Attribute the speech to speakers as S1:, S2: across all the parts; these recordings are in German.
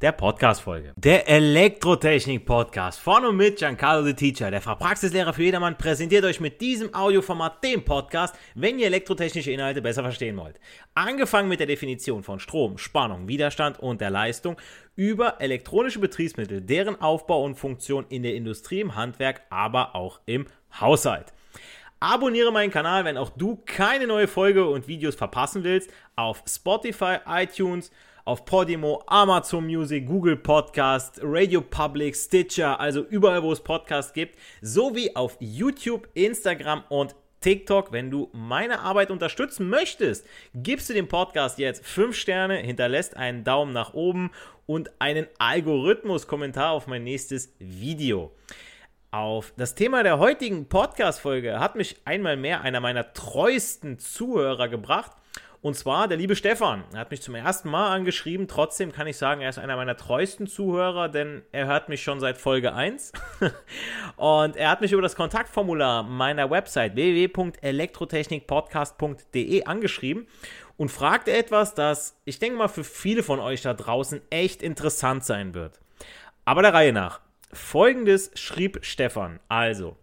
S1: der Podcast-Folge. Der Elektrotechnik Podcast von und mit Giancarlo the Teacher, der Fachpraxis Praxislehrer für jedermann präsentiert euch mit diesem Audioformat den Podcast, wenn ihr elektrotechnische Inhalte besser verstehen wollt. Angefangen mit der Definition von Strom, Spannung, Widerstand und der Leistung über elektronische Betriebsmittel, deren Aufbau und Funktion in der Industrie, im Handwerk, aber auch im Haushalt. Abonniere meinen Kanal, wenn auch du keine neue Folge und Videos verpassen willst, auf Spotify, iTunes, auf Podimo, Amazon Music, Google Podcast, Radio Public, Stitcher, also überall, wo es Podcasts gibt, sowie auf YouTube, Instagram und TikTok. Wenn du meine Arbeit unterstützen möchtest, gibst du dem Podcast jetzt 5 Sterne, hinterlässt einen Daumen nach oben und einen Algorithmus-Kommentar auf mein nächstes Video. Auf das Thema der heutigen Podcast-Folge hat mich einmal mehr einer meiner treuesten Zuhörer gebracht. Und zwar der liebe Stefan. Er hat mich zum ersten Mal angeschrieben. Trotzdem kann ich sagen, er ist einer meiner treuesten Zuhörer, denn er hört mich schon seit Folge 1. und er hat mich über das Kontaktformular meiner Website www.elektrotechnikpodcast.de angeschrieben und fragte etwas, das ich denke mal für viele von euch da draußen echt interessant sein wird. Aber der Reihe nach. Folgendes schrieb Stefan. Also,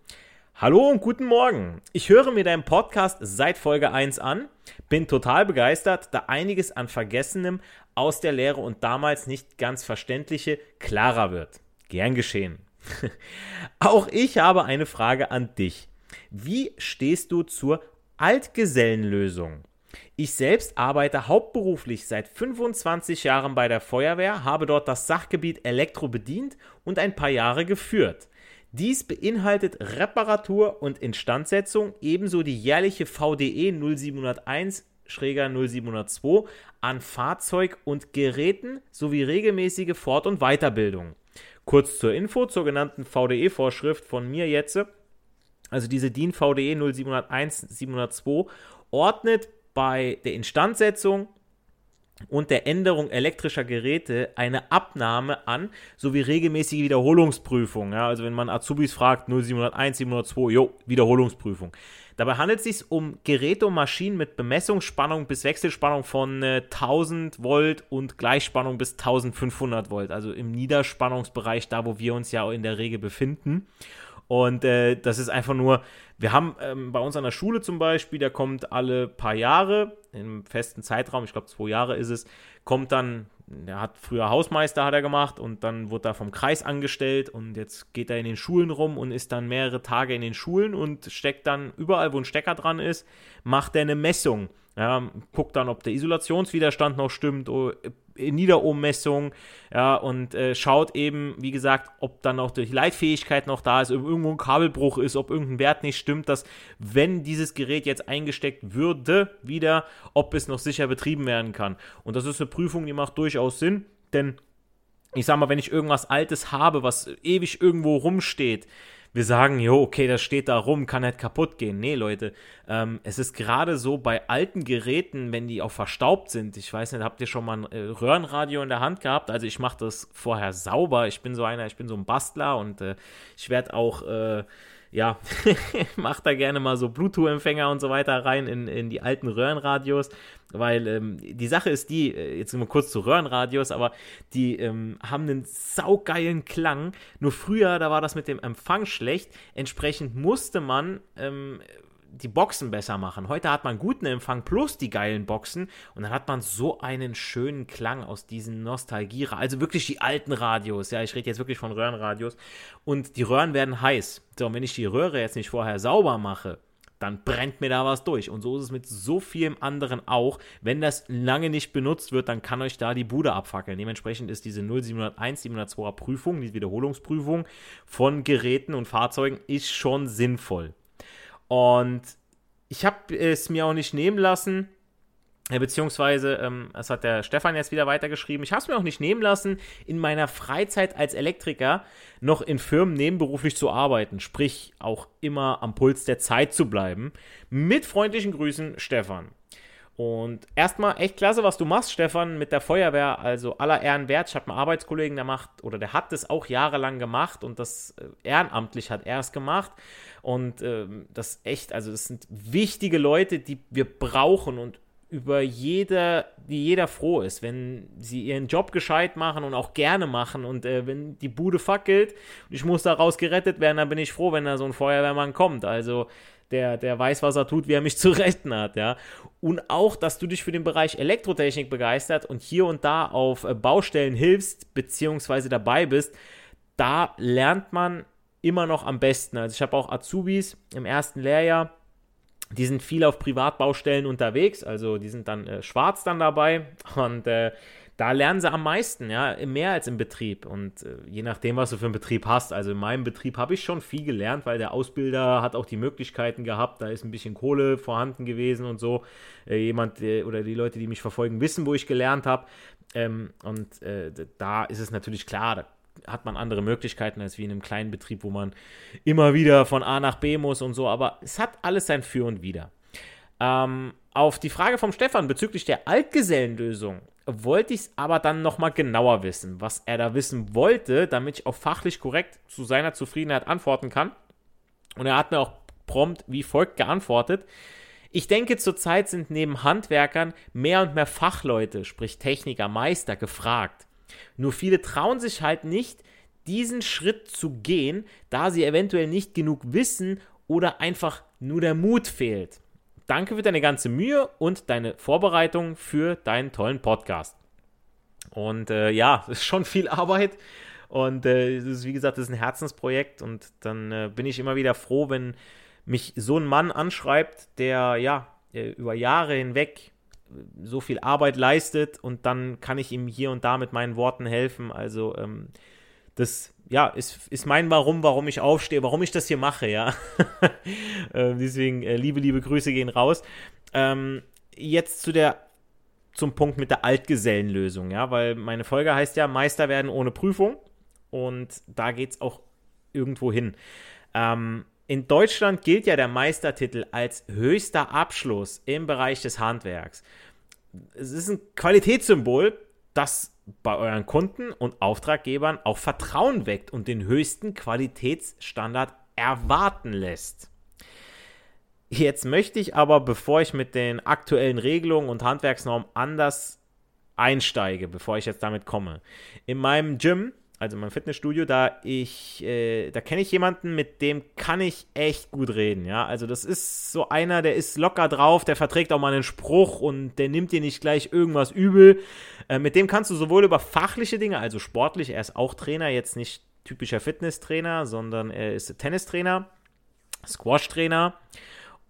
S1: Hallo und guten Morgen. Ich höre mir deinen Podcast seit Folge 1 an, bin total begeistert, da einiges an Vergessenem aus der Lehre und damals nicht ganz Verständliche klarer wird. Gern geschehen. Auch ich habe eine Frage an dich. Wie stehst du zur Altgesellenlösung? Ich selbst arbeite hauptberuflich seit 25 Jahren bei der Feuerwehr, habe dort das Sachgebiet Elektro bedient und ein paar Jahre geführt. Dies beinhaltet Reparatur und Instandsetzung, ebenso die jährliche VDE 0701 0702 an Fahrzeug und Geräten sowie regelmäßige Fort- und Weiterbildung. Kurz zur Info zur genannten VDE-Vorschrift von mir jetzt. Also diese DIN VDE 0701 702 ordnet bei der Instandsetzung und der Änderung elektrischer Geräte eine Abnahme an, sowie regelmäßige Wiederholungsprüfung. Ja, also wenn man Azubis fragt, 0701, 702, jo, Wiederholungsprüfung. Dabei handelt es sich um Geräte und Maschinen mit Bemessungsspannung bis Wechselspannung von äh, 1000 Volt und Gleichspannung bis 1500 Volt, also im Niederspannungsbereich, da wo wir uns ja in der Regel befinden. Und äh, das ist einfach nur, wir haben ähm, bei uns an der Schule zum Beispiel, der kommt alle paar Jahre, im festen Zeitraum, ich glaube zwei Jahre ist es, kommt dann, der hat früher Hausmeister hat er gemacht und dann wurde er vom Kreis angestellt und jetzt geht er in den Schulen rum und ist dann mehrere Tage in den Schulen und steckt dann überall, wo ein Stecker dran ist, macht er eine Messung. Ja, guckt dann, ob der Isolationswiderstand noch stimmt, Niederohmmessung, ja, und äh, schaut eben, wie gesagt, ob dann auch die Leitfähigkeit noch da ist, ob irgendwo ein Kabelbruch ist, ob irgendein Wert nicht stimmt, dass wenn dieses Gerät jetzt eingesteckt würde, wieder, ob es noch sicher betrieben werden kann. Und das ist eine Prüfung, die macht durchaus Sinn, denn ich sag mal, wenn ich irgendwas Altes habe, was ewig irgendwo rumsteht, wir sagen, jo, okay, das steht da rum, kann halt kaputt gehen. Nee, Leute, ähm, es ist gerade so bei alten Geräten, wenn die auch verstaubt sind. Ich weiß nicht, habt ihr schon mal ein äh, Röhrenradio in der Hand gehabt? Also ich mache das vorher sauber. Ich bin so einer, ich bin so ein Bastler und äh, ich werde auch äh, ja, macht da gerne mal so Bluetooth-Empfänger und so weiter rein in, in die alten Röhrenradios, weil ähm, die Sache ist die, äh, jetzt mal kurz zu Röhrenradios, aber die ähm, haben einen saugeilen Klang. Nur früher, da war das mit dem Empfang schlecht. Entsprechend musste man ähm, die Boxen besser machen. Heute hat man guten Empfang plus die geilen Boxen und dann hat man so einen schönen Klang aus diesen Nostalgie, also wirklich die alten Radios. Ja, ich rede jetzt wirklich von Röhrenradios und die Röhren werden heiß. So, und wenn ich die Röhre jetzt nicht vorher sauber mache, dann brennt mir da was durch. Und so ist es mit so vielem anderen auch. Wenn das lange nicht benutzt wird, dann kann euch da die Bude abfackeln. Dementsprechend ist diese 0701, 702er Prüfung, die Wiederholungsprüfung von Geräten und Fahrzeugen, ist schon sinnvoll. Und ich habe es mir auch nicht nehmen lassen, äh, beziehungsweise, ähm, das hat der Stefan jetzt wieder weitergeschrieben. Ich habe es mir auch nicht nehmen lassen, in meiner Freizeit als Elektriker noch in Firmen nebenberuflich zu arbeiten, sprich auch immer am Puls der Zeit zu bleiben. Mit freundlichen Grüßen, Stefan. Und erstmal echt klasse, was du machst, Stefan, mit der Feuerwehr. Also aller Ehren wert. Ich habe einen Arbeitskollegen, der macht, oder der hat das auch jahrelang gemacht und das äh, ehrenamtlich hat er es gemacht. Und äh, das echt, also das sind wichtige Leute, die wir brauchen und über jeder, die jeder froh ist, wenn sie ihren Job gescheit machen und auch gerne machen und äh, wenn die Bude fackelt und ich muss daraus gerettet werden, dann bin ich froh, wenn da so ein Feuerwehrmann kommt. Also der, der weiß, was er tut, wie er mich zu retten hat, ja. Und auch, dass du dich für den Bereich Elektrotechnik begeistert und hier und da auf äh, Baustellen hilfst, beziehungsweise dabei bist, da lernt man immer noch am besten. Also ich habe auch Azubis im ersten Lehrjahr, die sind viel auf Privatbaustellen unterwegs, also die sind dann äh, schwarz dann dabei und äh, da lernen sie am meisten, ja, mehr als im Betrieb. Und äh, je nachdem, was du für einen Betrieb hast, also in meinem Betrieb habe ich schon viel gelernt, weil der Ausbilder hat auch die Möglichkeiten gehabt, da ist ein bisschen Kohle vorhanden gewesen und so. Äh, jemand äh, oder die Leute, die mich verfolgen, wissen, wo ich gelernt habe. Ähm, und äh, da ist es natürlich klar, da hat man andere Möglichkeiten als wie in einem kleinen Betrieb, wo man immer wieder von A nach B muss und so. Aber es hat alles sein Für und Wider. Ähm, auf die Frage vom Stefan bezüglich der Altgesellenlösung wollte ich es aber dann nochmal genauer wissen, was er da wissen wollte, damit ich auch fachlich korrekt zu seiner Zufriedenheit antworten kann. Und er hat mir auch prompt wie folgt geantwortet. Ich denke, zurzeit sind neben Handwerkern mehr und mehr Fachleute, sprich Techniker, Meister, gefragt. Nur viele trauen sich halt nicht, diesen Schritt zu gehen, da sie eventuell nicht genug wissen oder einfach nur der Mut fehlt. Danke für deine ganze Mühe und deine Vorbereitung für deinen tollen Podcast. Und äh, ja, es ist schon viel Arbeit. Und äh, ist, wie gesagt, das ist ein Herzensprojekt. Und dann äh, bin ich immer wieder froh, wenn mich so ein Mann anschreibt, der ja äh, über Jahre hinweg so viel Arbeit leistet und dann kann ich ihm hier und da mit meinen Worten helfen. Also ähm, das ja, ist, ist mein Warum, warum ich aufstehe, warum ich das hier mache, ja. äh, deswegen, äh, liebe, liebe Grüße gehen raus. Ähm, jetzt zu der, zum Punkt mit der Altgesellenlösung, ja, weil meine Folge heißt ja Meister werden ohne Prüfung und da geht es auch irgendwo hin. Ähm, in Deutschland gilt ja der Meistertitel als höchster Abschluss im Bereich des Handwerks. Es ist ein Qualitätssymbol, das bei euren Kunden und Auftraggebern auch Vertrauen weckt und den höchsten Qualitätsstandard erwarten lässt. Jetzt möchte ich aber, bevor ich mit den aktuellen Regelungen und Handwerksnormen anders einsteige, bevor ich jetzt damit komme, in meinem Gym also mein Fitnessstudio, da ich, äh, da kenne ich jemanden, mit dem kann ich echt gut reden, ja. Also das ist so einer, der ist locker drauf, der verträgt auch mal einen Spruch und der nimmt dir nicht gleich irgendwas übel. Äh, mit dem kannst du sowohl über fachliche Dinge, also sportlich, er ist auch Trainer, jetzt nicht typischer Fitnesstrainer, sondern er ist Tennistrainer, Squash-Trainer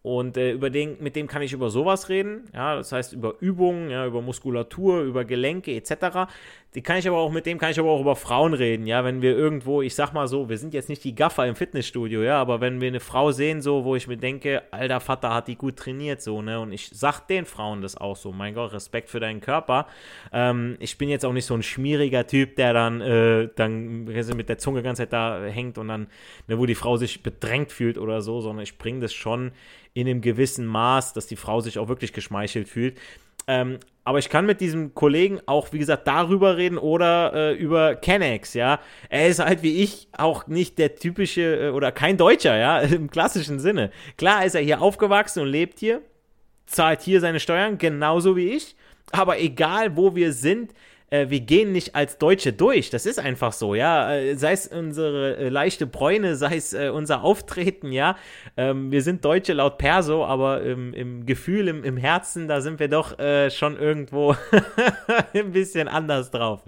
S1: und äh, über den, mit dem kann ich über sowas reden, ja, das heißt über Übungen, ja, über Muskulatur, über Gelenke etc. Die kann ich aber auch, mit dem kann ich aber auch über Frauen reden, ja, wenn wir irgendwo, ich sag mal so, wir sind jetzt nicht die Gaffer im Fitnessstudio, ja, aber wenn wir eine Frau sehen, so, wo ich mir denke, alter Vater hat die gut trainiert, so, ne, und ich sag den Frauen das auch so, mein Gott, Respekt für deinen Körper. Ähm, ich bin jetzt auch nicht so ein schmieriger Typ, der dann, äh, dann mit der Zunge die ganze Zeit da hängt und dann, ne, wo die Frau sich bedrängt fühlt oder so, sondern ich bringe das schon in einem gewissen Maß, dass die Frau sich auch wirklich geschmeichelt fühlt. Ähm, aber ich kann mit diesem Kollegen auch, wie gesagt, darüber reden oder äh, über Kennex, ja. Er ist halt wie ich auch nicht der typische äh, oder kein Deutscher, ja, im klassischen Sinne. Klar ist er hier aufgewachsen und lebt hier, zahlt hier seine Steuern, genauso wie ich. Aber egal, wo wir sind, äh, wir gehen nicht als Deutsche durch. Das ist einfach so, ja. Äh, sei es unsere äh, leichte Bräune, sei es äh, unser Auftreten, ja. Ähm, wir sind Deutsche laut Perso, aber im, im Gefühl, im, im, Herzen, da sind wir doch äh, schon irgendwo ein bisschen anders drauf.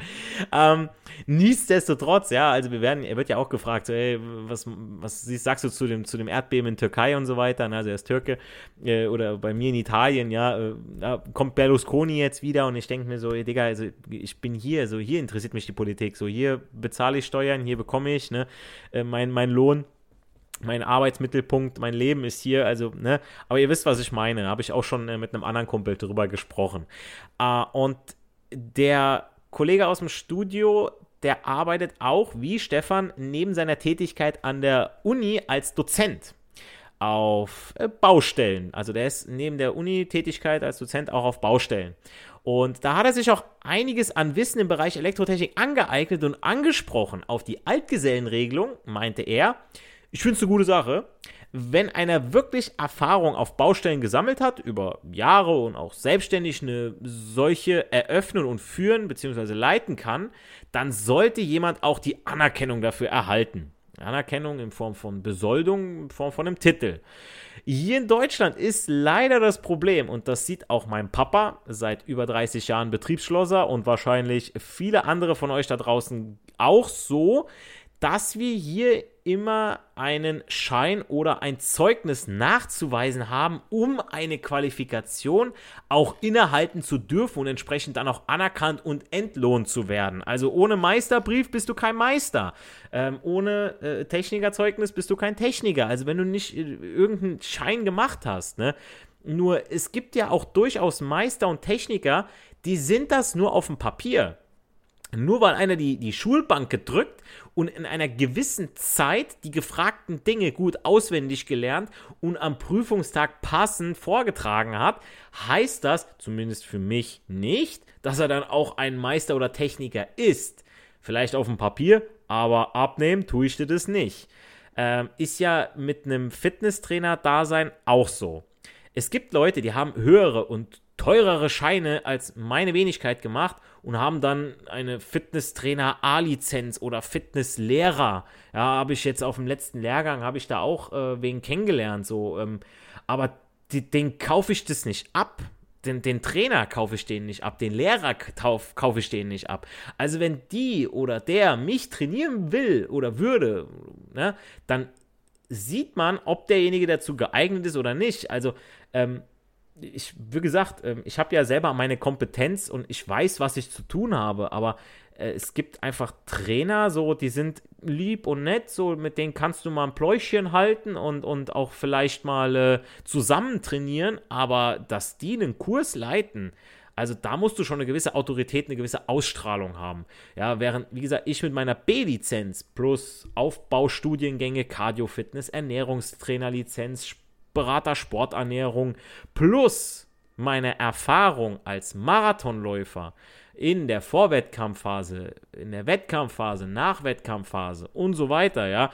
S1: Ähm, nichtsdestotrotz, ja, also wir werden, er wird ja auch gefragt, so, ey, was, was sagst du zu dem, zu dem Erdbeben in Türkei und so weiter, ne? also er ist Türke, äh, oder bei mir in Italien, ja, äh, da kommt Berlusconi jetzt wieder und ich denke mir so, ey, Digga, also ich bin hier, so hier interessiert mich die Politik, so hier bezahle ich Steuern, hier bekomme ich, ne, äh, mein, mein Lohn mein Arbeitsmittelpunkt, mein Leben ist hier, also, ne, aber ihr wisst, was ich meine, habe ich auch schon äh, mit einem anderen Kumpel drüber gesprochen. Äh, und der Kollege aus dem Studio, der arbeitet auch, wie Stefan, neben seiner Tätigkeit an der Uni als Dozent auf äh, Baustellen. Also der ist neben der Uni-Tätigkeit als Dozent auch auf Baustellen. Und da hat er sich auch einiges an Wissen im Bereich Elektrotechnik angeeignet und angesprochen auf die Altgesellenregelung, meinte er. Ich finde es eine gute Sache. Wenn einer wirklich Erfahrung auf Baustellen gesammelt hat, über Jahre und auch selbstständig eine solche eröffnen und führen bzw. leiten kann, dann sollte jemand auch die Anerkennung dafür erhalten. Anerkennung in Form von Besoldung, in Form von einem Titel. Hier in Deutschland ist leider das Problem, und das sieht auch mein Papa, seit über 30 Jahren Betriebsschlosser und wahrscheinlich viele andere von euch da draußen auch so, dass wir hier immer einen Schein oder ein Zeugnis nachzuweisen haben, um eine Qualifikation auch innehalten zu dürfen und entsprechend dann auch anerkannt und entlohnt zu werden. Also ohne Meisterbrief bist du kein Meister. Ähm, ohne äh, Technikerzeugnis bist du kein Techniker. Also wenn du nicht äh, irgendeinen Schein gemacht hast, ne? Nur es gibt ja auch durchaus Meister und Techniker, die sind das nur auf dem Papier. Nur weil einer die, die Schulbank gedrückt und in einer gewissen Zeit die gefragten Dinge gut auswendig gelernt und am Prüfungstag passend vorgetragen hat, heißt das, zumindest für mich nicht, dass er dann auch ein Meister oder Techniker ist. Vielleicht auf dem Papier, aber abnehmen tue ich dir das nicht. Ähm, ist ja mit einem Fitnesstrainer-Dasein auch so. Es gibt Leute, die haben höhere und teurere Scheine als meine Wenigkeit gemacht und haben dann eine Fitnesstrainer A-Lizenz oder Fitnesslehrer. Ja, habe ich jetzt auf dem letzten Lehrgang, habe ich da auch äh, wegen kennengelernt. So, ähm, aber die, den kaufe ich das nicht ab. Den, den Trainer kaufe ich den nicht ab, den Lehrer kauf, kaufe ich den nicht ab. Also wenn die oder der mich trainieren will oder würde, ne, dann sieht man, ob derjenige dazu geeignet ist oder nicht. Also ähm, ich, wie gesagt, ähm, ich habe ja selber meine Kompetenz und ich weiß, was ich zu tun habe, aber äh, es gibt einfach Trainer, so, die sind lieb und nett, so, mit denen kannst du mal ein Pläuschchen halten und, und auch vielleicht mal äh, zusammen trainieren, aber dass die einen Kurs leiten, also da musst du schon eine gewisse Autorität, eine gewisse Ausstrahlung haben. Ja, während, wie gesagt, ich mit meiner B-Lizenz plus Aufbaustudiengänge, Cardio-Fitness, Ernährungstrainerlizenz, Berater Sporternährung plus meine Erfahrung als Marathonläufer in der Vorwettkampfphase, in der Wettkampfphase, Nachwettkampfphase und so weiter, ja,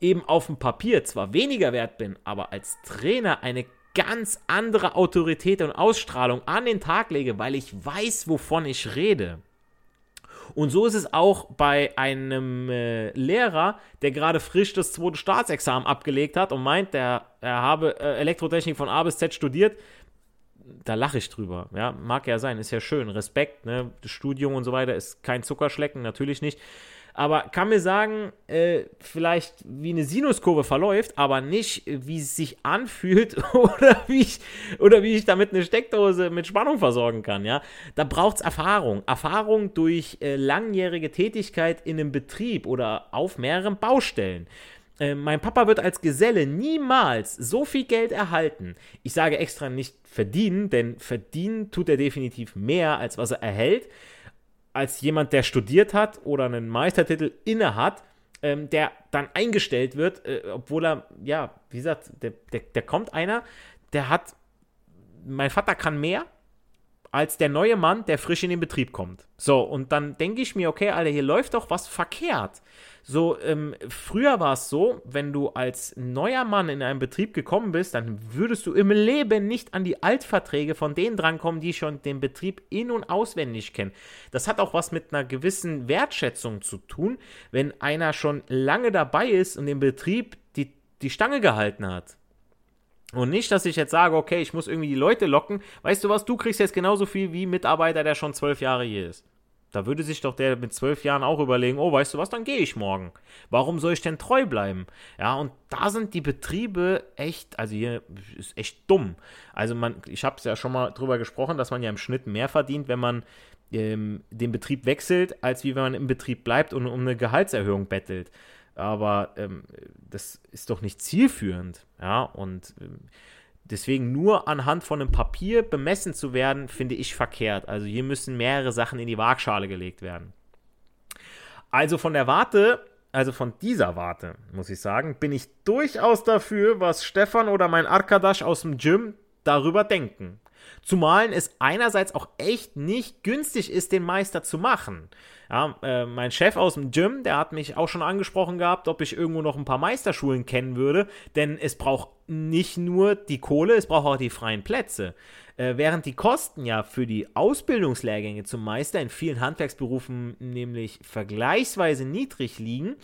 S1: eben auf dem Papier zwar weniger wert bin, aber als Trainer eine ganz andere Autorität und Ausstrahlung an den Tag lege, weil ich weiß, wovon ich rede. Und so ist es auch bei einem äh, Lehrer, der gerade frisch das zweite Staatsexamen abgelegt hat und meint, der, er habe äh, Elektrotechnik von A bis Z studiert. Da lache ich drüber. Ja, mag ja sein, ist ja schön. Respekt, ne? Das Studium und so weiter ist kein Zuckerschlecken, natürlich nicht aber kann mir sagen, äh, vielleicht wie eine Sinuskurve verläuft, aber nicht, wie es sich anfühlt oder wie ich, oder wie ich damit eine Steckdose mit Spannung versorgen kann, ja. Da braucht es Erfahrung. Erfahrung durch äh, langjährige Tätigkeit in einem Betrieb oder auf mehreren Baustellen. Äh, mein Papa wird als Geselle niemals so viel Geld erhalten. Ich sage extra nicht verdienen, denn verdienen tut er definitiv mehr, als was er erhält als jemand, der studiert hat oder einen Meistertitel inne hat, ähm, der dann eingestellt wird, äh, obwohl er, ja, wie gesagt, der, der, der kommt einer, der hat, mein Vater kann mehr als der neue Mann, der frisch in den Betrieb kommt. So, und dann denke ich mir, okay, Alter, hier läuft doch was verkehrt. So, ähm, früher war es so, wenn du als neuer Mann in einen Betrieb gekommen bist, dann würdest du im Leben nicht an die Altverträge von denen drankommen, die schon den Betrieb in- und auswendig kennen. Das hat auch was mit einer gewissen Wertschätzung zu tun, wenn einer schon lange dabei ist und den Betrieb die, die Stange gehalten hat. Und nicht, dass ich jetzt sage, okay, ich muss irgendwie die Leute locken. Weißt du was, du kriegst jetzt genauso viel wie ein Mitarbeiter, der schon zwölf Jahre hier ist. Da würde sich doch der mit zwölf Jahren auch überlegen, oh, weißt du was, dann gehe ich morgen. Warum soll ich denn treu bleiben? Ja, und da sind die Betriebe echt, also hier ist echt dumm. Also man, ich habe es ja schon mal drüber gesprochen, dass man ja im Schnitt mehr verdient, wenn man ähm, den Betrieb wechselt, als wie wenn man im Betrieb bleibt und um eine Gehaltserhöhung bettelt. Aber ähm, das ist doch nicht zielführend. Ja, und ähm, Deswegen nur anhand von einem Papier bemessen zu werden, finde ich verkehrt. Also hier müssen mehrere Sachen in die Waagschale gelegt werden. Also von der Warte, also von dieser Warte, muss ich sagen, bin ich durchaus dafür, was Stefan oder mein Arkadasch aus dem Gym darüber denken. Zumal es einerseits auch echt nicht günstig ist, den Meister zu machen. Ja, äh, mein Chef aus dem Gym, der hat mich auch schon angesprochen gehabt, ob ich irgendwo noch ein paar Meisterschulen kennen würde, denn es braucht nicht nur die Kohle, es braucht auch die freien Plätze. Äh, während die Kosten ja für die Ausbildungslehrgänge zum Meister in vielen Handwerksberufen nämlich vergleichsweise niedrig liegen,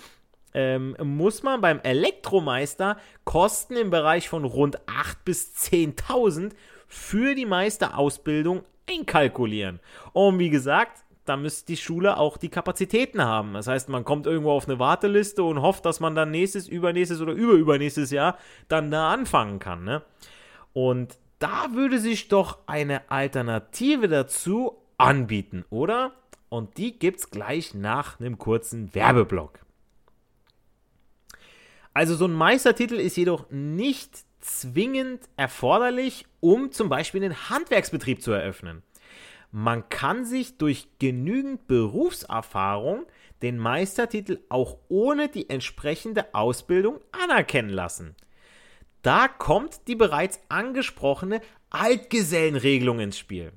S1: ähm, muss man beim Elektromeister Kosten im Bereich von rund 8.000 bis 10.000 für die Meisterausbildung einkalkulieren. Und wie gesagt, da müsste die Schule auch die Kapazitäten haben. Das heißt, man kommt irgendwo auf eine Warteliste und hofft, dass man dann nächstes, übernächstes oder überübernächstes Jahr dann da anfangen kann. Ne? Und da würde sich doch eine Alternative dazu anbieten, oder? Und die gibt es gleich nach einem kurzen Werbeblock. Also so ein Meistertitel ist jedoch nicht zwingend erforderlich, um zum Beispiel einen Handwerksbetrieb zu eröffnen. Man kann sich durch genügend Berufserfahrung den Meistertitel auch ohne die entsprechende Ausbildung anerkennen lassen. Da kommt die bereits angesprochene Altgesellenregelung ins Spiel.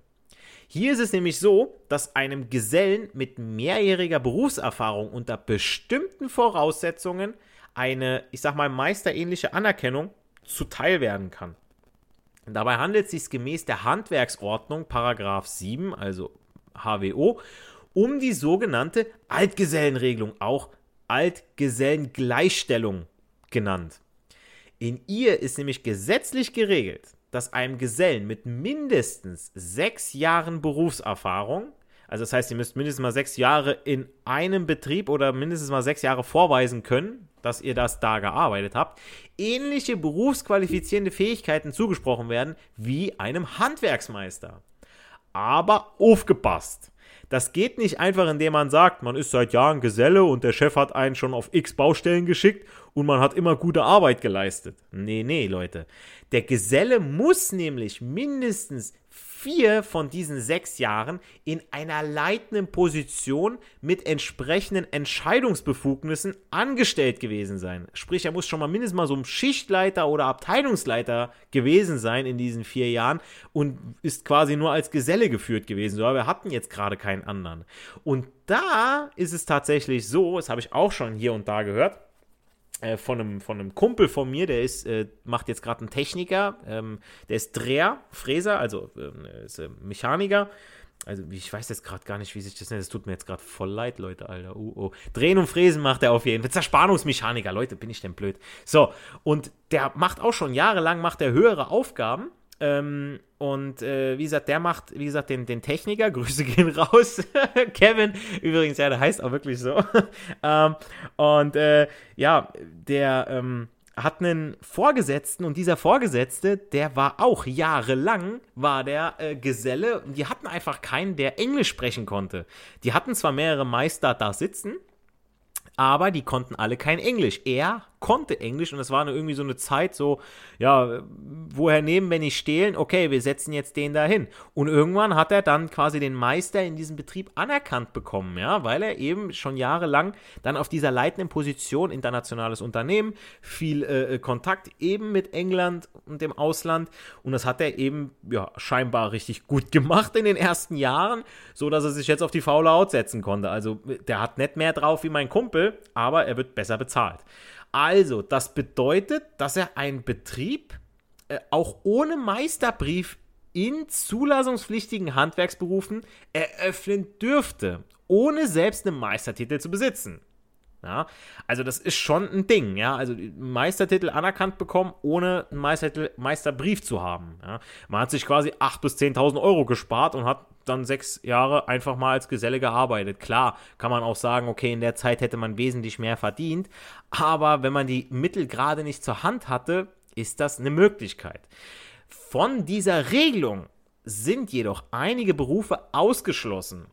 S1: Hier ist es nämlich so, dass einem Gesellen mit mehrjähriger Berufserfahrung unter bestimmten Voraussetzungen eine, ich sag mal, meisterähnliche Anerkennung zuteil werden kann. Dabei handelt es sich gemäß der Handwerksordnung, Paragraph 7, also HWO, um die sogenannte Altgesellenregelung, auch Altgesellengleichstellung genannt. In ihr ist nämlich gesetzlich geregelt, dass einem Gesellen mit mindestens sechs Jahren Berufserfahrung, also das heißt, ihr müsst mindestens mal sechs Jahre in einem Betrieb oder mindestens mal sechs Jahre vorweisen können, dass ihr das da gearbeitet habt, ähnliche berufsqualifizierende Fähigkeiten zugesprochen werden wie einem Handwerksmeister. Aber aufgepasst! Das geht nicht einfach, indem man sagt, man ist seit Jahren Geselle und der Chef hat einen schon auf x Baustellen geschickt und man hat immer gute Arbeit geleistet. Nee, nee, Leute. Der Geselle muss nämlich mindestens vier von diesen sechs Jahren in einer leitenden Position mit entsprechenden Entscheidungsbefugnissen angestellt gewesen sein. Sprich, er muss schon mal mindestens mal so ein Schichtleiter oder Abteilungsleiter gewesen sein in diesen vier Jahren und ist quasi nur als Geselle geführt gewesen. Aber wir hatten jetzt gerade keinen anderen. Und da ist es tatsächlich so, das habe ich auch schon hier und da gehört, äh, von, einem, von einem Kumpel von mir, der ist, äh, macht jetzt gerade einen Techniker, ähm, der ist Dreher, Fräser, also äh, ist äh, Mechaniker. Also ich weiß jetzt gerade gar nicht, wie sich das nennt. Es tut mir jetzt gerade voll leid, Leute, Alter. Uh, oh. Drehen und Fräsen macht er auf jeden Fall. Zerspannungsmechaniker, Leute, bin ich denn blöd. So, und der macht auch schon jahrelang, macht er höhere Aufgaben ähm, und äh, wie gesagt, der macht, wie gesagt, den, den Techniker. Grüße gehen raus. Kevin, übrigens, ja, der heißt auch wirklich so. ähm, und äh, ja, der ähm, hat einen Vorgesetzten und dieser Vorgesetzte, der war auch jahrelang, war der äh, Geselle. Und die hatten einfach keinen, der Englisch sprechen konnte. Die hatten zwar mehrere Meister da sitzen, aber die konnten alle kein Englisch. Er konnte Englisch und das war irgendwie so eine Zeit so, ja, woher nehmen, wenn nicht stehlen? Okay, wir setzen jetzt den dahin. Und irgendwann hat er dann quasi den Meister in diesem Betrieb anerkannt bekommen, ja, weil er eben schon jahrelang dann auf dieser leitenden Position, internationales Unternehmen, viel äh, Kontakt eben mit England und dem Ausland und das hat er eben, ja, scheinbar richtig gut gemacht in den ersten Jahren, so dass er sich jetzt auf die faule Haut setzen konnte. Also, der hat nicht mehr drauf wie mein Kumpel, aber er wird besser bezahlt. Also, das bedeutet, dass er einen Betrieb äh, auch ohne Meisterbrief in zulassungspflichtigen Handwerksberufen eröffnen dürfte, ohne selbst einen Meistertitel zu besitzen. Ja, also das ist schon ein Ding, ja. Also Meistertitel anerkannt bekommen, ohne einen Meistertitel, Meisterbrief zu haben. Ja. Man hat sich quasi 8.000 bis 10.000 Euro gespart und hat dann sechs Jahre einfach mal als Geselle gearbeitet. Klar, kann man auch sagen, okay, in der Zeit hätte man wesentlich mehr verdient, aber wenn man die Mittel gerade nicht zur Hand hatte, ist das eine Möglichkeit. Von dieser Regelung sind jedoch einige Berufe ausgeschlossen.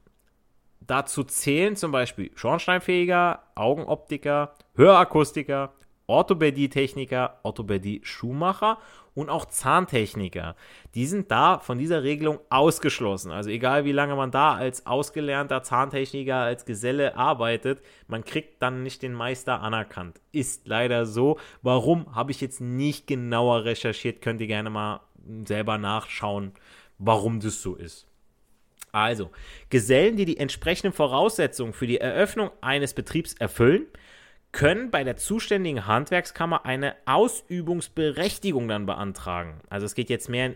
S1: Dazu zählen zum Beispiel Schornsteinfeger, Augenoptiker, Hörakustiker, Orthopädie-Techniker, Orthopädie-Schuhmacher und auch Zahntechniker. Die sind da von dieser Regelung ausgeschlossen. Also egal wie lange man da als ausgelernter Zahntechniker, als Geselle arbeitet, man kriegt dann nicht den Meister anerkannt. Ist leider so. Warum, habe ich jetzt nicht genauer recherchiert. Könnt ihr gerne mal selber nachschauen, warum das so ist. Also, Gesellen, die die entsprechenden Voraussetzungen für die Eröffnung eines Betriebs erfüllen, können bei der zuständigen Handwerkskammer eine Ausübungsberechtigung dann beantragen. Also es geht jetzt mehr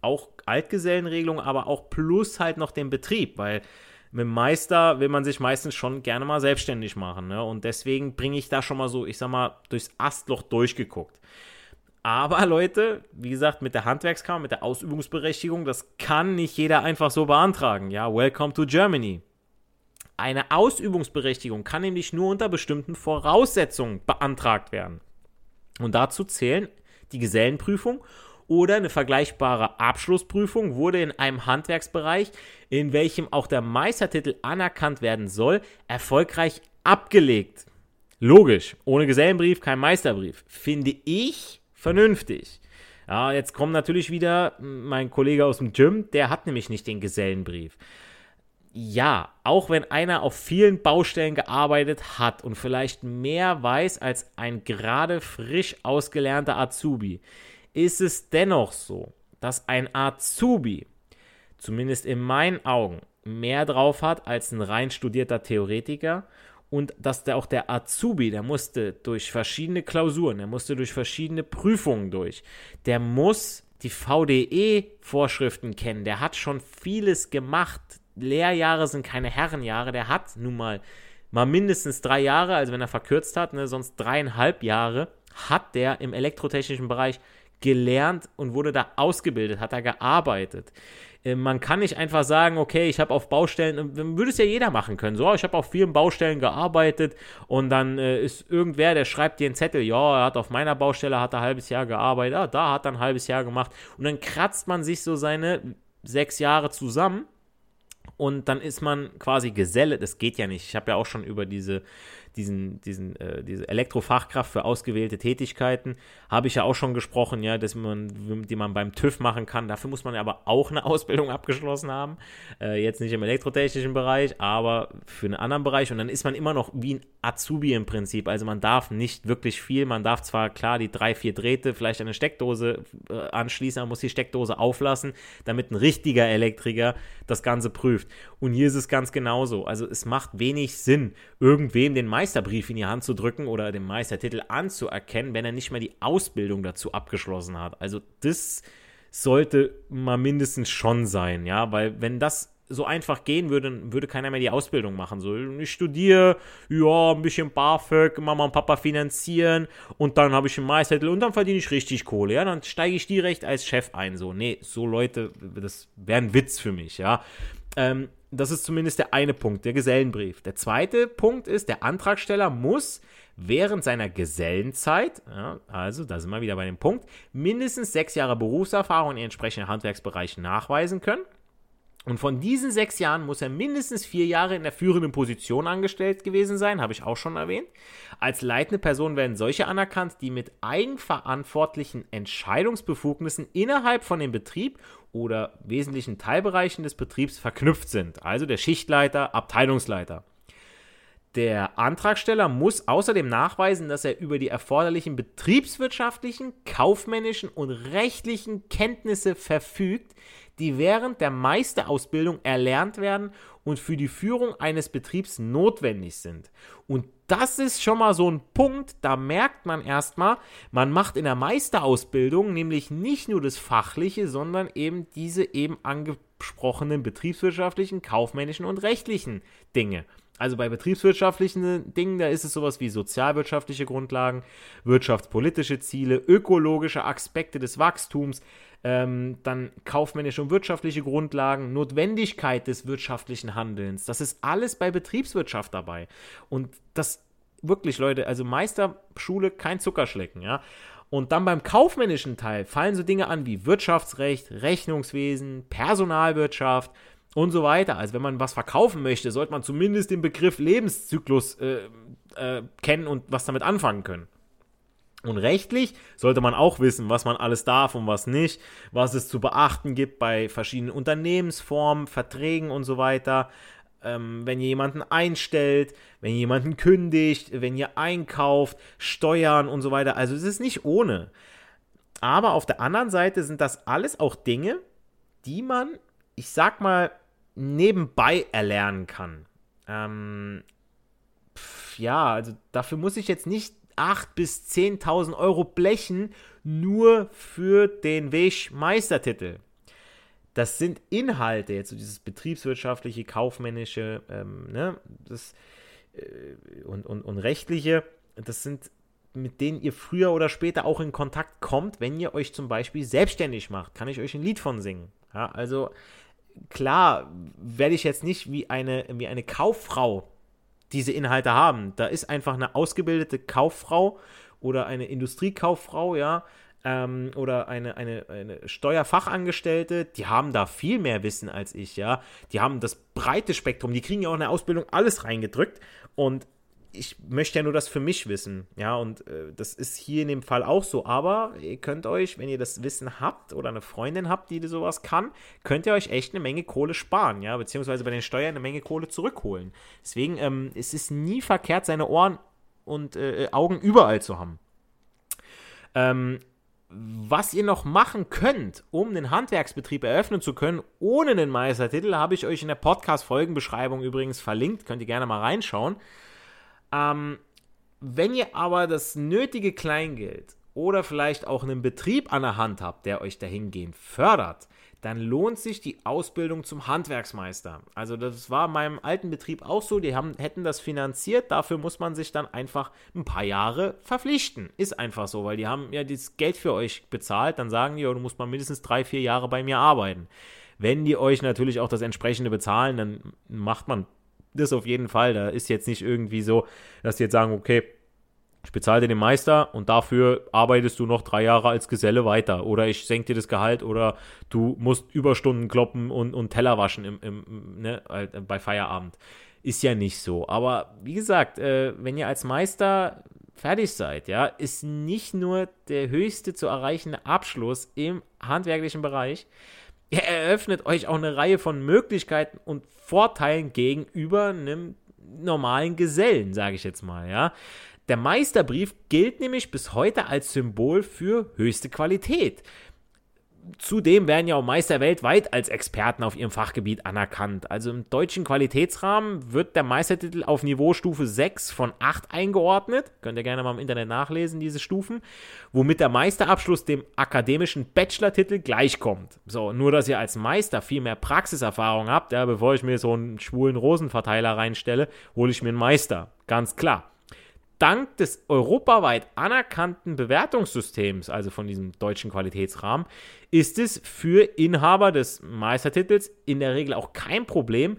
S1: auch Altgesellenregelung, aber auch plus halt noch den Betrieb, weil mit dem Meister will man sich meistens schon gerne mal selbstständig machen. Ne? Und deswegen bringe ich da schon mal so, ich sag mal, durchs Astloch durchgeguckt. Aber Leute, wie gesagt, mit der Handwerkskammer, mit der Ausübungsberechtigung, das kann nicht jeder einfach so beantragen. Ja, welcome to Germany. Eine Ausübungsberechtigung kann nämlich nur unter bestimmten Voraussetzungen beantragt werden. Und dazu zählen die Gesellenprüfung oder eine vergleichbare Abschlussprüfung wurde in einem Handwerksbereich, in welchem auch der Meistertitel anerkannt werden soll, erfolgreich abgelegt. Logisch, ohne Gesellenbrief kein Meisterbrief. Finde ich vernünftig. Ja, jetzt kommt natürlich wieder mein Kollege aus dem Gym, der hat nämlich nicht den Gesellenbrief. Ja, auch wenn einer auf vielen Baustellen gearbeitet hat und vielleicht mehr weiß als ein gerade frisch ausgelernter Azubi, ist es dennoch so, dass ein Azubi, zumindest in meinen Augen, mehr drauf hat als ein rein studierter Theoretiker und dass der auch der Azubi, der musste durch verschiedene Klausuren, der musste durch verschiedene Prüfungen durch, der muss die VDE-Vorschriften kennen, der hat schon vieles gemacht. Lehrjahre sind keine Herrenjahre, der hat nun mal mal mindestens drei Jahre, also wenn er verkürzt hat, ne, sonst dreieinhalb Jahre, hat der im elektrotechnischen Bereich gelernt und wurde da ausgebildet, hat da gearbeitet. Äh, man kann nicht einfach sagen, okay, ich habe auf Baustellen, äh, würde es ja jeder machen können. So, ich habe auf vielen Baustellen gearbeitet und dann äh, ist irgendwer, der schreibt dir einen Zettel, ja, er hat auf meiner Baustelle hat er ein halbes Jahr gearbeitet, ah, da hat er ein halbes Jahr gemacht und dann kratzt man sich so seine sechs Jahre zusammen und dann ist man quasi Geselle. Das geht ja nicht. Ich habe ja auch schon über diese diesen, diesen, äh, diese Elektrofachkraft für ausgewählte Tätigkeiten, habe ich ja auch schon gesprochen, ja, dass man, die man beim TÜV machen kann. Dafür muss man aber auch eine Ausbildung abgeschlossen haben. Äh, jetzt nicht im elektrotechnischen Bereich, aber für einen anderen Bereich. Und dann ist man immer noch wie ein Azubi im Prinzip. Also man darf nicht wirklich viel. Man darf zwar klar die drei, vier Drähte vielleicht eine Steckdose äh, anschließen, man muss die Steckdose auflassen, damit ein richtiger Elektriker das Ganze prüft. Und hier ist es ganz genauso. Also es macht wenig Sinn, irgendwem den Meisterbrief in die Hand zu drücken oder den Meistertitel anzuerkennen, wenn er nicht mehr die Ausbildung dazu abgeschlossen hat. Also das sollte mal mindestens schon sein, ja, weil wenn das so einfach gehen würde, würde keiner mehr die Ausbildung machen. So, ich studiere, ja, ein bisschen BAföG, Mama und Papa finanzieren und dann habe ich einen Meistertitel und dann verdiene ich richtig Kohle, ja, dann steige ich direkt als Chef ein. So, nee, so Leute, das wäre ein Witz für mich, ja. Ähm, das ist zumindest der eine Punkt, der Gesellenbrief. Der zweite Punkt ist, der Antragsteller muss während seiner Gesellenzeit, ja, also da sind wir wieder bei dem Punkt, mindestens sechs Jahre Berufserfahrung in entsprechenden Handwerksbereichen nachweisen können. Und von diesen sechs Jahren muss er mindestens vier Jahre in der führenden Position angestellt gewesen sein, habe ich auch schon erwähnt. Als leitende Person werden solche anerkannt, die mit eigenverantwortlichen Entscheidungsbefugnissen innerhalb von dem Betrieb oder wesentlichen Teilbereichen des Betriebs verknüpft sind. Also der Schichtleiter, Abteilungsleiter. Der Antragsteller muss außerdem nachweisen, dass er über die erforderlichen betriebswirtschaftlichen, kaufmännischen und rechtlichen Kenntnisse verfügt, die während der Meisterausbildung erlernt werden und für die Führung eines Betriebs notwendig sind. Und das ist schon mal so ein Punkt, da merkt man erstmal, man macht in der Meisterausbildung nämlich nicht nur das Fachliche, sondern eben diese eben angesprochenen betriebswirtschaftlichen, kaufmännischen und rechtlichen Dinge. Also bei betriebswirtschaftlichen Dingen, da ist es sowas wie sozialwirtschaftliche Grundlagen, wirtschaftspolitische Ziele, ökologische Aspekte des Wachstums, ähm, dann kaufmännische und wirtschaftliche Grundlagen, Notwendigkeit des wirtschaftlichen Handelns. Das ist alles bei Betriebswirtschaft dabei. Und das wirklich, Leute, also Meisterschule kein Zuckerschlecken, ja. Und dann beim kaufmännischen Teil fallen so Dinge an wie Wirtschaftsrecht, Rechnungswesen, Personalwirtschaft und so weiter. Also wenn man was verkaufen möchte, sollte man zumindest den Begriff Lebenszyklus äh, äh, kennen und was damit anfangen können. Und rechtlich sollte man auch wissen, was man alles darf und was nicht, was es zu beachten gibt bei verschiedenen Unternehmensformen, Verträgen und so weiter. Ähm, wenn ihr jemanden einstellt, wenn ihr jemanden kündigt, wenn ihr einkauft, Steuern und so weiter. Also es ist nicht ohne. Aber auf der anderen Seite sind das alles auch Dinge, die man, ich sag mal, nebenbei erlernen kann. Ähm, pf, ja, also dafür muss ich jetzt nicht 8.000 bis 10.000 Euro blechen, nur für den Weg-Meistertitel. Das sind Inhalte, jetzt so dieses betriebswirtschaftliche, kaufmännische ähm, ne, das, äh, und, und, und rechtliche, das sind mit denen ihr früher oder später auch in Kontakt kommt, wenn ihr euch zum Beispiel selbstständig macht. Kann ich euch ein Lied von singen. Ja, also klar werde ich jetzt nicht wie eine, wie eine Kauffrau diese Inhalte haben. Da ist einfach eine ausgebildete Kauffrau oder eine Industriekauffrau, ja, ähm, oder eine, eine, eine Steuerfachangestellte, die haben da viel mehr Wissen als ich, ja. Die haben das breite Spektrum, die kriegen ja auch in der Ausbildung alles reingedrückt und ich möchte ja nur das für mich wissen, ja, und äh, das ist hier in dem Fall auch so, aber ihr könnt euch, wenn ihr das Wissen habt oder eine Freundin habt, die sowas kann, könnt ihr euch echt eine Menge Kohle sparen, ja, beziehungsweise bei den Steuern eine Menge Kohle zurückholen. Deswegen ähm, es ist nie verkehrt, seine Ohren und äh, Augen überall zu haben. Ähm, was ihr noch machen könnt, um einen Handwerksbetrieb eröffnen zu können, ohne einen Meistertitel, habe ich euch in der Podcast-Folgenbeschreibung übrigens verlinkt. Könnt ihr gerne mal reinschauen. Ähm, wenn ihr aber das nötige Kleingeld oder vielleicht auch einen Betrieb an der Hand habt, der euch dahingehend fördert, dann lohnt sich die Ausbildung zum Handwerksmeister. Also das war in meinem alten Betrieb auch so, die haben, hätten das finanziert, dafür muss man sich dann einfach ein paar Jahre verpflichten. Ist einfach so, weil die haben ja das Geld für euch bezahlt, dann sagen die, du musst mal mindestens drei, vier Jahre bei mir arbeiten. Wenn die euch natürlich auch das entsprechende bezahlen, dann macht man das auf jeden Fall. Da ist jetzt nicht irgendwie so, dass die jetzt sagen, okay, ich bezahle dir den Meister und dafür arbeitest du noch drei Jahre als Geselle weiter. Oder ich senke dir das Gehalt oder du musst Überstunden kloppen und, und Teller waschen im, im, ne, bei Feierabend. Ist ja nicht so. Aber wie gesagt, äh, wenn ihr als Meister fertig seid, ja, ist nicht nur der höchste zu erreichende Abschluss im handwerklichen Bereich, er eröffnet euch auch eine Reihe von Möglichkeiten und Vorteilen gegenüber einem normalen Gesellen, sage ich jetzt mal, ja. Der Meisterbrief gilt nämlich bis heute als Symbol für höchste Qualität. Zudem werden ja auch Meister weltweit als Experten auf ihrem Fachgebiet anerkannt. Also im deutschen Qualitätsrahmen wird der Meistertitel auf Niveaustufe 6 von 8 eingeordnet. Könnt ihr gerne mal im Internet nachlesen, diese Stufen. Womit der Meisterabschluss dem akademischen Bachelor-Titel gleichkommt. So, nur dass ihr als Meister viel mehr Praxiserfahrung habt. Ja, bevor ich mir so einen schwulen Rosenverteiler reinstelle, hole ich mir einen Meister. Ganz klar dank des europaweit anerkannten Bewertungssystems, also von diesem deutschen Qualitätsrahmen, ist es für Inhaber des Meistertitels in der Regel auch kein Problem,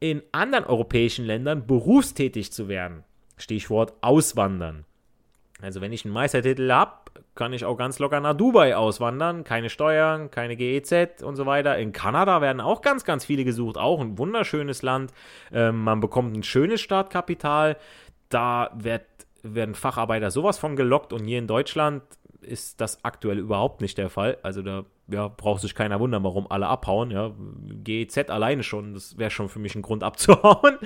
S1: in anderen europäischen Ländern berufstätig zu werden. Stichwort Auswandern. Also wenn ich einen Meistertitel habe, kann ich auch ganz locker nach Dubai auswandern. Keine Steuern, keine GEZ und so weiter. In Kanada werden auch ganz, ganz viele gesucht. Auch ein wunderschönes Land. Ähm, man bekommt ein schönes Startkapital. Da wird, werden Facharbeiter sowas von gelockt. Und hier in Deutschland ist das aktuell überhaupt nicht der Fall. Also da ja, braucht sich keiner wundern, warum alle abhauen. Ja, GEZ alleine schon, das wäre schon für mich ein Grund abzuhauen.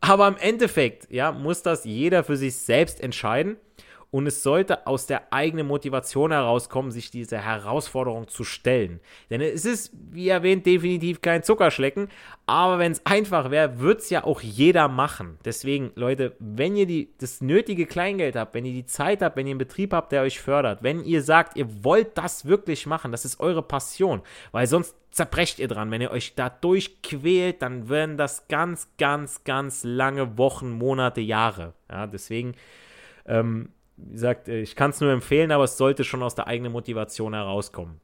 S1: Aber im Endeffekt, ja, muss das jeder für sich selbst entscheiden. Und es sollte aus der eigenen Motivation herauskommen, sich dieser Herausforderung zu stellen. Denn es ist, wie erwähnt, definitiv kein Zuckerschlecken. Aber wenn es einfach wäre, würde es ja auch jeder machen. Deswegen, Leute, wenn ihr die, das nötige Kleingeld habt, wenn ihr die Zeit habt, wenn ihr einen Betrieb habt, der euch fördert, wenn ihr sagt, ihr wollt das wirklich machen, das ist eure Passion, weil sonst zerbrecht ihr dran. Wenn ihr euch da durchquält, dann werden das ganz, ganz, ganz lange Wochen, Monate, Jahre. Ja, deswegen, ähm, wie gesagt, äh, ich kann es nur empfehlen, aber es sollte schon aus der eigenen Motivation herauskommen.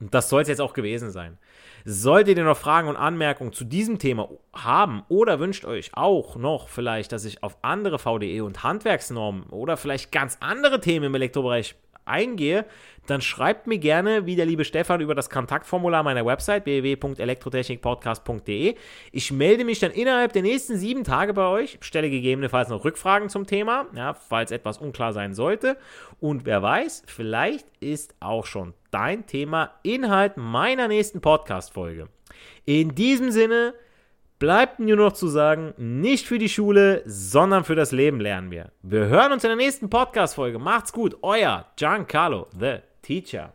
S1: Und das soll es jetzt auch gewesen sein. Solltet ihr noch Fragen und Anmerkungen zu diesem Thema haben oder wünscht euch auch noch vielleicht, dass ich auf andere VDE und Handwerksnormen oder vielleicht ganz andere Themen im Elektrobereich eingehe, dann schreibt mir gerne, wie der liebe Stefan, über das Kontaktformular meiner Website www.elektrotechnikpodcast.de. Ich melde mich dann innerhalb der nächsten sieben Tage bei euch, stelle gegebenenfalls noch Rückfragen zum Thema, ja, falls etwas unklar sein sollte. Und wer weiß, vielleicht ist auch schon dein Thema Inhalt meiner nächsten Podcast-Folge. In diesem Sinne, bleibt nur noch zu sagen, nicht für die Schule, sondern für das Leben lernen wir. Wir hören uns in der nächsten Podcast-Folge. Macht's gut, euer Giancarlo, the Teacher.